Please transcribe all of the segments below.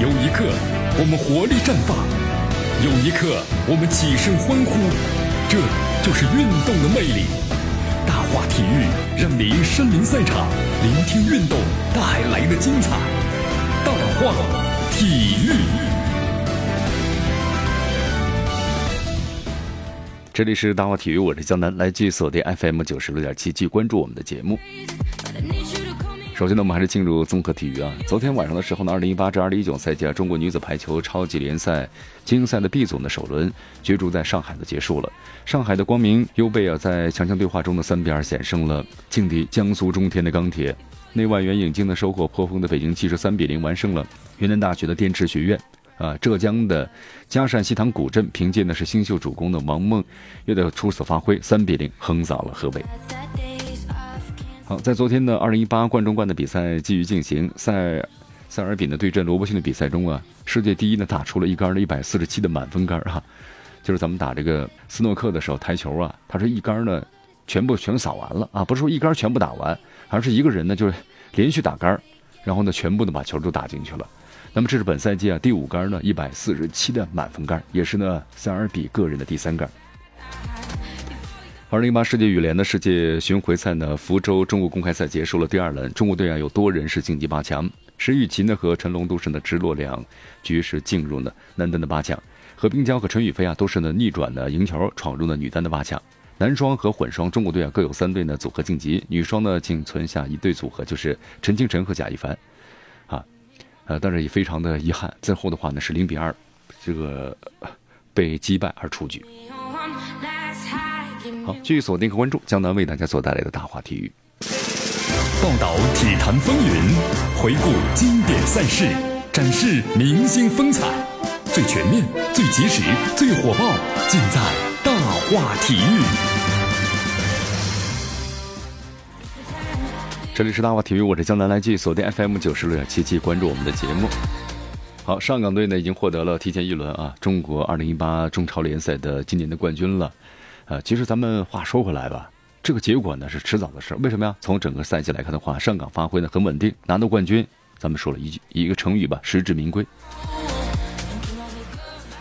有一刻我们活力绽放，有一刻我们起身欢呼，这就是运动的魅力。大话体育让您身临赛场，聆听运动带来的精彩。大话体育，这里是大话体育，我是江南，来继续锁定 FM 九十六点七，继续关注我们的节目。首先呢，我们还是进入综合体育啊。昨天晚上的时候呢，二零一八至二零一九赛季啊，中国女子排球超级联赛精英赛的 B 组的首轮角逐在上海的结束了。上海的光明优贝啊，在强强对话中的三比二险胜了劲敌江苏中天的钢铁。内外援引进的收获颇丰的北京七十三比零完胜了云南大学的电池学院。啊，浙江的嘉善西塘古镇凭借的是新秀主攻的王梦月的出色发挥，三比零横扫了河北。好，在昨天的二零一八冠中冠的比赛继续进行，塞塞尔比呢对阵罗伯逊的比赛中啊，世界第一呢打出了一杆的一百四十七的满分杆啊，就是咱们打这个斯诺克的时候台球啊，他是一杆呢全部全扫完了啊，不是说一杆全部打完，而是一个人呢就是连续打杆，然后呢全部的把球都打进去了。那么这是本赛季啊第五杆呢一百四十七的满分杆，也是呢塞尔比个人的第三杆。二零一八世界羽联的世界巡回赛呢，福州中国公开赛结束了第二轮，中国队啊有多人是晋级八强，石宇奇呢和陈龙都是呢直落两局是进入呢男单的八强，何冰娇和陈雨菲啊都是呢逆转的赢球闯入了女单的八强，男双和混双中国队啊各有三队呢组合晋级，女双呢仅存下一对组合，就是陈清晨和贾一凡，啊，呃，但是也非常的遗憾，最后的话呢是零比二，这个被击败而出局。好，继续锁定和关注江南为大家所带来的大话体育，报道体坛风云，回顾经典赛事，展示明星风采，最全面、最及时、最火爆，尽在大话体育。这里是大话体育，我是江南，来继续锁定 FM 九十六点七七，关注我们的节目。好，上港队呢已经获得了提前一轮啊中国二零一八中超联赛的今年的冠军了。呃，其实咱们话说回来吧，这个结果呢是迟早的事儿。为什么呀？从整个赛季来看的话，上港发挥呢很稳定，拿到冠军。咱们说了一句一个成语吧，实至名归。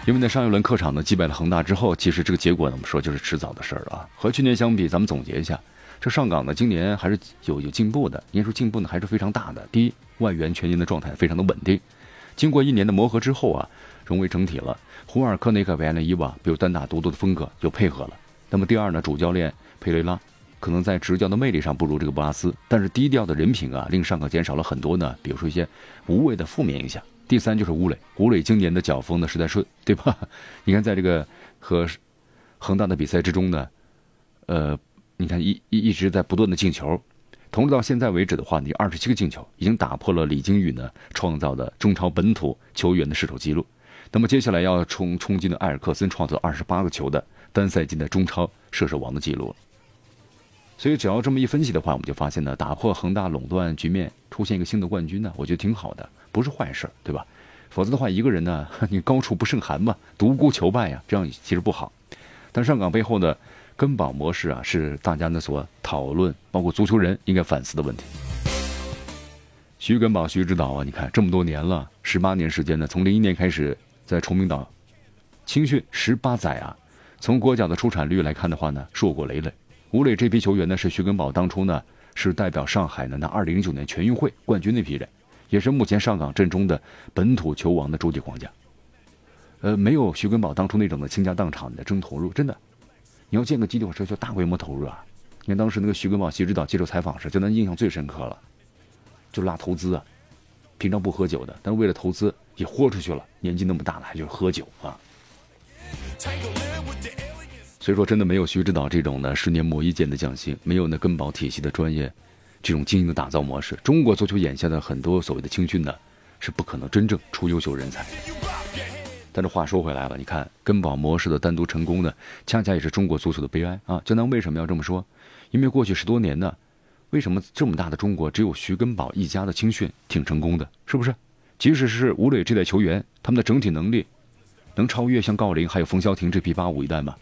因为呢上一轮客场呢击败了恒大之后，其实这个结果呢我们说就是迟早的事儿啊。和去年相比，咱们总结一下，这上港呢今年还是有有进步的，应该说进步呢还是非常大的。第一，外援全年的状态非常的稳定，经过一年的磨合之后啊，融为整体了。胡尔克内克维埃内伊瓦比如单打独斗的风格就配合了。那么第二呢，主教练佩雷拉可能在执教的魅力上不如这个布拉斯，但是低调的人品啊，令上港减少了很多呢，比如说一些无谓的负面影响。第三就是吴磊，吴磊今年的脚风呢实在顺，对吧？你看在这个和恒大的比赛之中呢，呃，你看一一一直在不断的进球，同时到现在为止的话，你二十七个进球已经打破了李金羽呢创造的中超本土球员的失手记录。那么接下来要冲冲击的埃尔克森创造二十八个球的。单赛季的中超射手王的记录，所以只要这么一分析的话，我们就发现呢，打破恒大垄断局面，出现一个新的冠军呢，我觉得挺好的，不是坏事，对吧？否则的话，一个人呢，你高处不胜寒嘛，独孤求败呀，这样其实不好。但上港背后的根宝模式啊，是大家呢所讨论，包括足球人应该反思的问题。徐根宝、徐指导啊，你看这么多年了，十八年时间呢，从零一年开始在崇明岛青训十八载啊。从国脚的出产率来看的话呢，硕果累累。吴磊这批球员呢，是徐根宝当初呢是代表上海呢那二零零九年全运会冠军那批人，也是目前上港阵中的本土球王的终极框架。呃，没有徐根宝当初那种的倾家荡产的真投入，真的，你要建个基地，火车就大规模投入啊。你看当时那个徐根宝徐指导接受采访时，就咱印象最深刻了，就拉投资啊，平常不喝酒的，但为了投资也豁出去了，年纪那么大了还就喝酒啊。所以说，真的没有徐指导这种呢十年磨一剑的匠心，没有那根宝体系的专业，这种经营的打造模式，中国足球眼下的很多所谓的青训呢，是不可能真正出优秀人才。但是话说回来了，你看根宝模式的单独成功呢，恰恰也是中国足球的悲哀啊！江南为什么要这么说？因为过去十多年呢，为什么这么大的中国只有徐根宝一家的青训挺成功的？是不是？即使是吴磊这代球员，他们的整体能力能超越像郜林还有冯潇霆这批八五一代吗？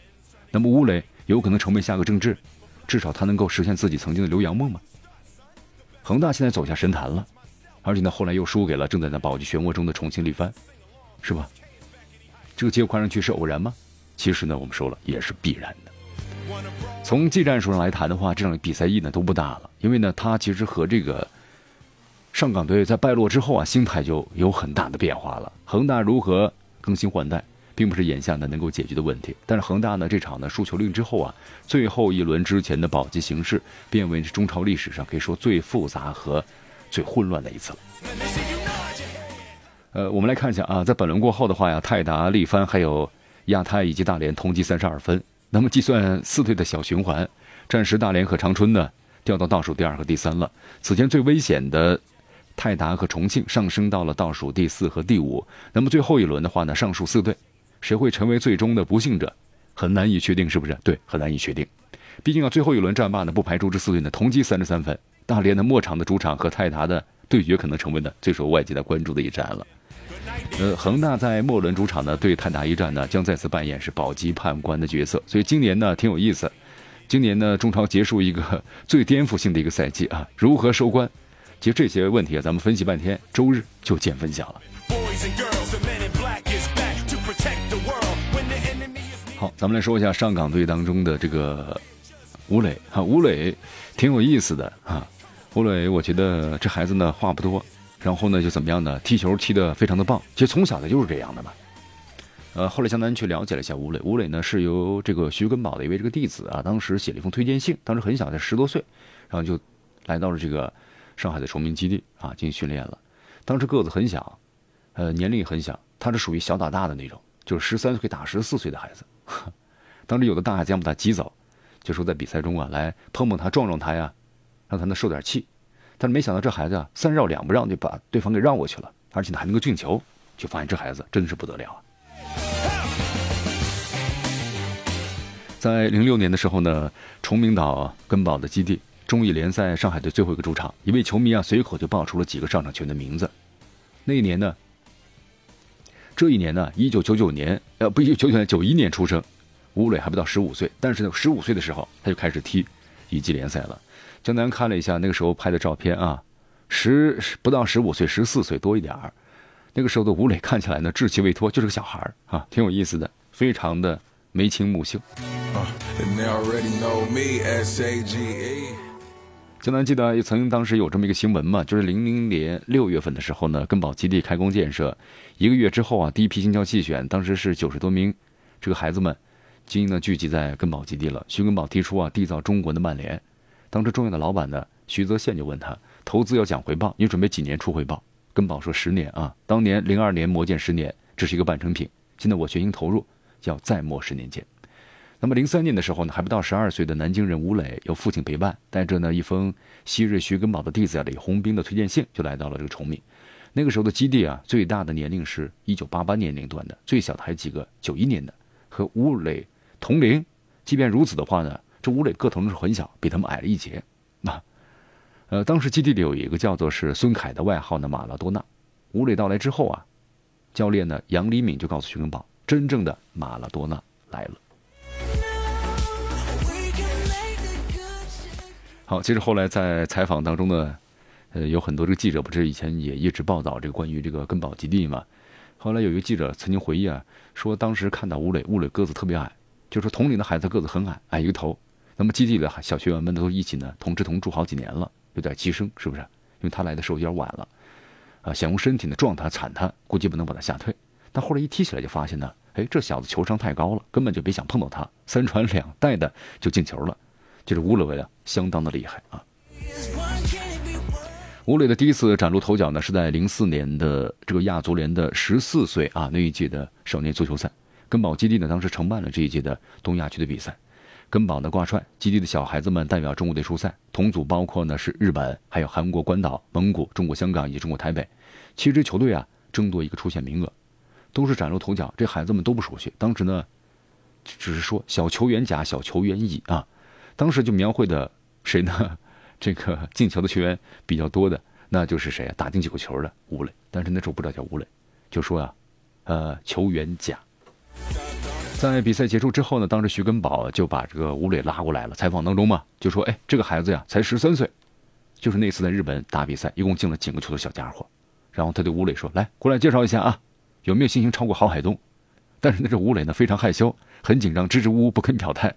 那么吴磊有可能成为下个郑智，至少他能够实现自己曾经的留洋梦吗？恒大现在走下神坛了，而且呢，后来又输给了正在那保级漩涡中的重庆力帆，是吧？这个结果看上去是偶然吗？其实呢，我们说了也是必然的。从技战术上来谈的话，这场比赛意义呢都不大了，因为呢，他其实和这个上港队在败落之后啊，心态就有很大的变化了。恒大如何更新换代，并不是眼下呢能够解决的问题。但是恒大呢这场呢输球令之后啊，最后一轮之前的保级形势，变为中超历史上可以说最复杂和最混乱的一次了。呃，我们来看一下啊，在本轮过后的话呀，泰达、力帆还有亚泰以及大连同积三十二分。那么计算四队的小循环，暂时大连和长春呢掉到倒数第二和第三了。此前最危险的泰达和重庆上升到了倒数第四和第五。那么最后一轮的话呢，上述四队谁会成为最终的不幸者，很难以确定，是不是？对，很难以确定。毕竟啊，最后一轮战罢呢，不排除这四队呢同积三十三分。大连的末场的主场和泰达的对决，可能成为呢最受外界的关注的一战了。呃，恒大在末轮主场呢对泰达一战呢，将再次扮演是保级判官的角色，所以今年呢挺有意思。今年呢中超结束一个 最颠覆性的一个赛季啊，如何收官？其实这些问题啊，咱们分析半天，周日就见分晓了。好，咱们来说一下上港队当中的这个吴磊哈，吴磊挺有意思的啊，吴磊，我觉得这孩子呢话不多。然后呢，就怎么样呢？踢球踢得非常的棒。其实从小他就是这样的嘛。呃，后来向南去了解了一下吴磊，吴磊呢是由这个徐根宝的一位这个弟子啊，当时写了一封推荐信，当时很小，才十多岁，然后就来到了这个上海的崇明基地啊进行训练了。当时个子很小，呃，年龄也很小，他是属于小打大的那种，就是十三岁打十四岁的孩子。当时有的大孩子要把他挤走，就说在比赛中啊来碰碰他、撞撞他呀，让他能受点气。但是没想到这孩子啊，三绕两不让就把对方给绕过去了，而且呢还能够进球，就发现这孩子真是不得了啊！在零六年的时候呢，崇明岛根宝的基地中乙联赛上海队最后一个主场，一位球迷啊随口就报出了几个上场球员的名字。那一年呢，这一年呢，一九九九年，呃，不，一九九九年九一年出生，吴磊还不到十五岁，但是呢，十五岁的时候他就开始踢乙级联赛了。江南看了一下那个时候拍的照片啊，十不到十五岁，十四岁多一点儿。那个时候的吴磊看起来呢稚气未脱，就是个小孩儿啊，挺有意思的，非常的眉清目秀。江南记得也曾经当时有这么一个新闻嘛，就是零零年六月份的时候呢，根宝基地开工建设，一个月之后啊，第一批精挑细选，当时是九十多名这个孩子们，精英呢聚集在根宝基地了。徐根宝提出啊，缔造中国的曼联。当时重要的老板呢，徐泽宪就问他，投资要讲回报，你准备几年出回报？根宝说十年啊。当年零二年磨剑十年，这是一个半成品。现在我全心投入，要再磨十年剑。那么零三年的时候呢，还不到十二岁的南京人吴磊，由父亲陪伴，带着呢一封昔日徐根宝的弟子李洪兵的推荐信，就来到了这个崇明。那个时候的基地啊，最大的年龄是一九八八年龄段的，最小的还有几个九一年的，和吴磊同龄。即便如此的话呢。这吴磊个头是很小，比他们矮了一截。那，呃，当时基地里有一个叫做是孙凯的外号呢，马拉多纳。吴磊到来之后啊，教练呢杨黎敏就告诉徐根宝，真正的马拉多纳来了。好，其实后来在采访当中呢，呃，有很多这个记者不是以前也一直报道这个关于这个根宝基地嘛。后来有一个记者曾经回忆啊，说当时看到吴磊，吴磊个子特别矮，就说同龄的孩子个子很矮，矮一个头。那么基地的小学员们都一起呢，同吃同住好几年了，有点寄生，是不是？因为他来的时候有点晚了，啊，想用身体呢撞他、铲他，估计不能把他吓退。但后来一踢起来就发现呢，哎，这小子球商太高了，根本就别想碰到他，三传两带的就进球了，这是吴磊啊，相当的厉害啊。吴磊的第一次崭露头角呢，是在零四年的这个亚足联的十四岁啊那一届的少年足球赛，根宝基地呢当时承办了这一届的东亚区的比赛。根宝呢挂帅，基地的小孩子们代表中国队出赛，同组包括呢是日本、还有韩国、关岛、蒙古、中国香港以及中国台北，七支球队啊争夺一个出线名额，都是崭露头角。这孩子们都不熟悉，当时呢只是说小球员甲、小球员乙啊，当时就描绘的谁呢？这个进球的球员比较多的，那就是谁啊？打进九个球的吴磊，但是那时候不知道叫吴磊，就说啊，呃，球员甲。在比赛结束之后呢，当时徐根宝就把这个吴磊拉过来了。采访当中嘛，就说：“哎，这个孩子呀，才十三岁，就是那次在日本打比赛，一共进了几个球的小家伙。然后他对吴磊说：“来，过来介绍一下啊，有没有信心超过郝海东？”但是那这吴磊呢非常害羞，很紧张，支支吾吾不肯表态。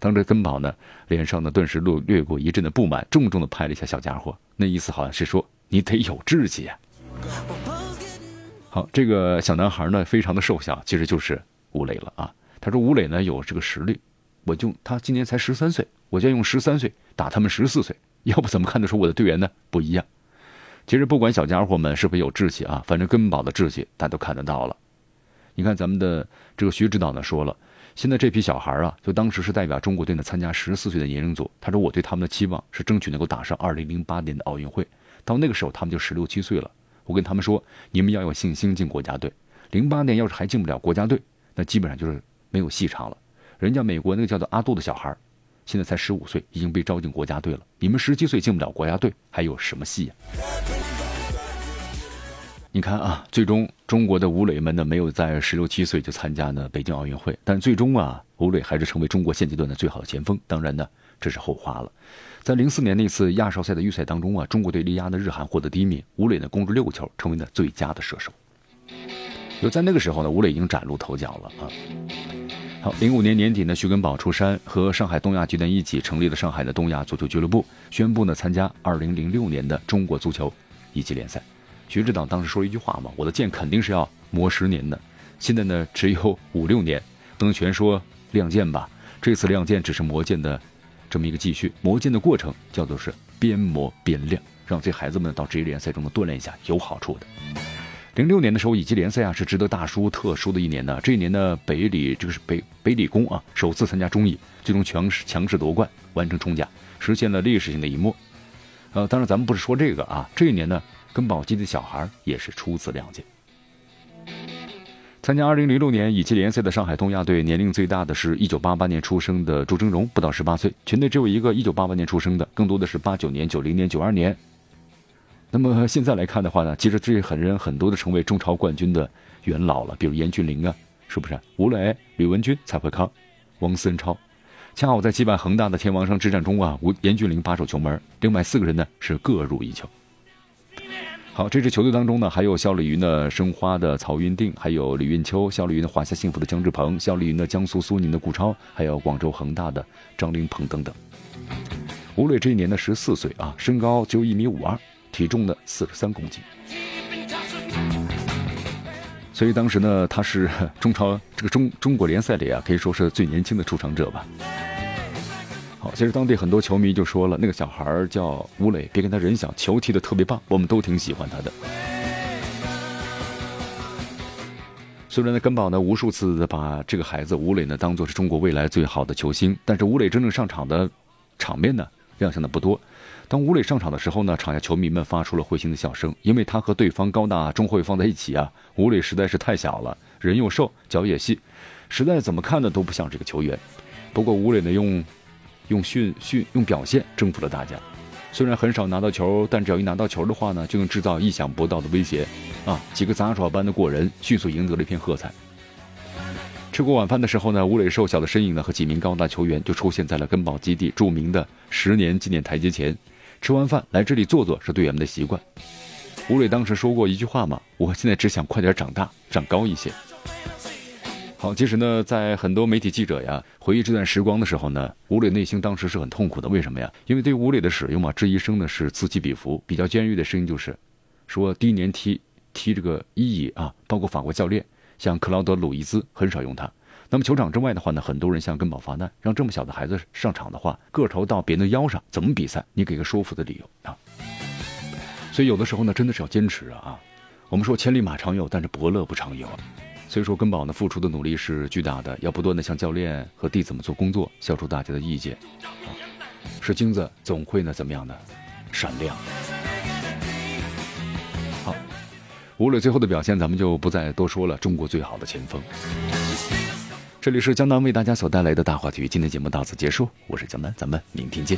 当着根宝呢，脸上呢顿时略掠过一阵的不满，重重的拍了一下小家伙，那意思好像是说你得有志气呀。好，这个小男孩呢非常的瘦小，其实就是吴磊了啊。他说吴磊呢有这个实力，我就他今年才十三岁，我就用十三岁打他们十四岁，要不怎么看得出我的队员呢不一样？其实不管小家伙们是不是有志气啊，反正根宝的志气大家都看得到了。你看咱们的这个徐指导呢说了，现在这批小孩啊，就当时是代表中国队呢参加十四岁的年龄组。他说我对他们的期望是争取能够打上二零零八年的奥运会，到那个时候他们就十六七岁了。我跟他们说，你们要有信心进国家队。零八年要是还进不了国家队，那基本上就是没有戏唱了。人家美国那个叫做阿杜的小孩，现在才十五岁，已经被招进国家队了。你们十七岁进不了国家队，还有什么戏呀？你看啊，最终中国的吴磊们呢没有在十六七岁就参加呢北京奥运会，但最终啊，吴磊还是成为中国现阶段的最好的前锋。当然呢，这是后话了。在零四年那次亚少赛的预赛当中啊，中国队力压的日韩获得第一名，吴磊呢攻入六个球，成为了最佳的射手。就在那个时候呢，吴磊已经崭露头角了啊。好，零五年年底呢，徐根宝出山，和上海东亚集团一起成立了上海的东亚足球俱乐部，宣布呢参加二零零六年的中国足球一级联赛。徐指导当时说了一句话嘛：“我的剑肯定是要磨十年的，现在呢只有五六年，不能全说亮剑吧。这次亮剑只是磨剑的这么一个继续，磨剑的过程叫做是边磨边亮，让这孩子们到职业联赛中呢锻炼一下，有好处的。”零六年的时候，乙级联赛啊是值得大书特书的一年呢。这一年呢，北理这个是北北理工啊首次参加中乙，最终强势强势夺冠，完成冲甲，实现了历史性的一幕。呃，当然咱们不是说这个啊，这一年呢。跟宝鸡的小孩也是初次亮剑。参加2006年乙级联赛的上海东亚队，年龄最大的是一九八八年出生的朱峥嵘，不到十八岁。全队只有一个一九八八年出生的，更多的是八九年、九零年、九二年。那么现在来看的话呢，其实这些很人很多都成为中超冠军的元老了，比如严俊凌啊，是不是？吴磊、吕文君、蔡慧康、王思超，恰好在击败恒大的天王山之战中啊，吴严俊凌把守球门，另外四个人呢是各入一球。好，这支球队当中呢，还有效力于呢申花的曹云定，还有李运秋，效力于呢华夏幸福的姜志鹏，效力于呢江苏苏宁的顾超，还有广州恒大的张琳鹏等等。吴磊这一年呢十四岁啊，身高只有一米五二，体重呢四十三公斤，所以当时呢他是中超这个中中国联赛里啊可以说是最年轻的出场者吧。其实当地很多球迷就说了，那个小孩叫吴磊，别跟他人小，球踢得特别棒，我们都挺喜欢他的。虽然呢，根宝呢无数次的把这个孩子吴磊呢当做是中国未来最好的球星，但是吴磊真正上场的场面呢亮相的不多。当吴磊上场的时候呢，场下球迷们发出了会心的笑声，因为他和对方高大中后卫放在一起啊，吴磊实在是太小了，人又瘦，脚也细，实在怎么看呢都不像这个球员。不过吴磊呢用。用训训用表现征服了大家，虽然很少拿到球，但只要一拿到球的话呢，就能制造意想不到的威胁，啊，几个杂耍般的过人，迅速赢得了一片喝彩。吃过晚饭的时候呢，吴磊瘦小的身影呢和几名高大球员就出现在了根宝基地著名的十年纪念台阶前。吃完饭来这里坐坐是队员们的习惯。吴磊当时说过一句话嘛：“我现在只想快点长大，长高一些。”好，其实呢，在很多媒体记者呀回忆这段时光的时候呢，吴磊内心当时是很痛苦的。为什么呀？因为对吴磊的使用嘛，这一生呢是此起彼伏。比较尖锐的声音就是，说第一年踢踢这个伊乙啊，包括法国教练像克劳德·鲁伊兹很少用他。那么球场之外的话呢，很多人向根宝发难，让这么小的孩子上场的话，个头到别人的腰上，怎么比赛？你给个说服的理由啊。所以有的时候呢，真的是要坚持啊。我们说千里马常有，但是伯乐不常有。所以说，根宝呢付出的努力是巨大的，要不断的向教练和弟子们做工作，消除大家的意见。是金子总会呢怎么样呢？闪亮。好，吴磊最后的表现咱们就不再多说了。中国最好的前锋。这里是江南为大家所带来的大话体育，今天节目到此结束，我是江南，咱们明天见。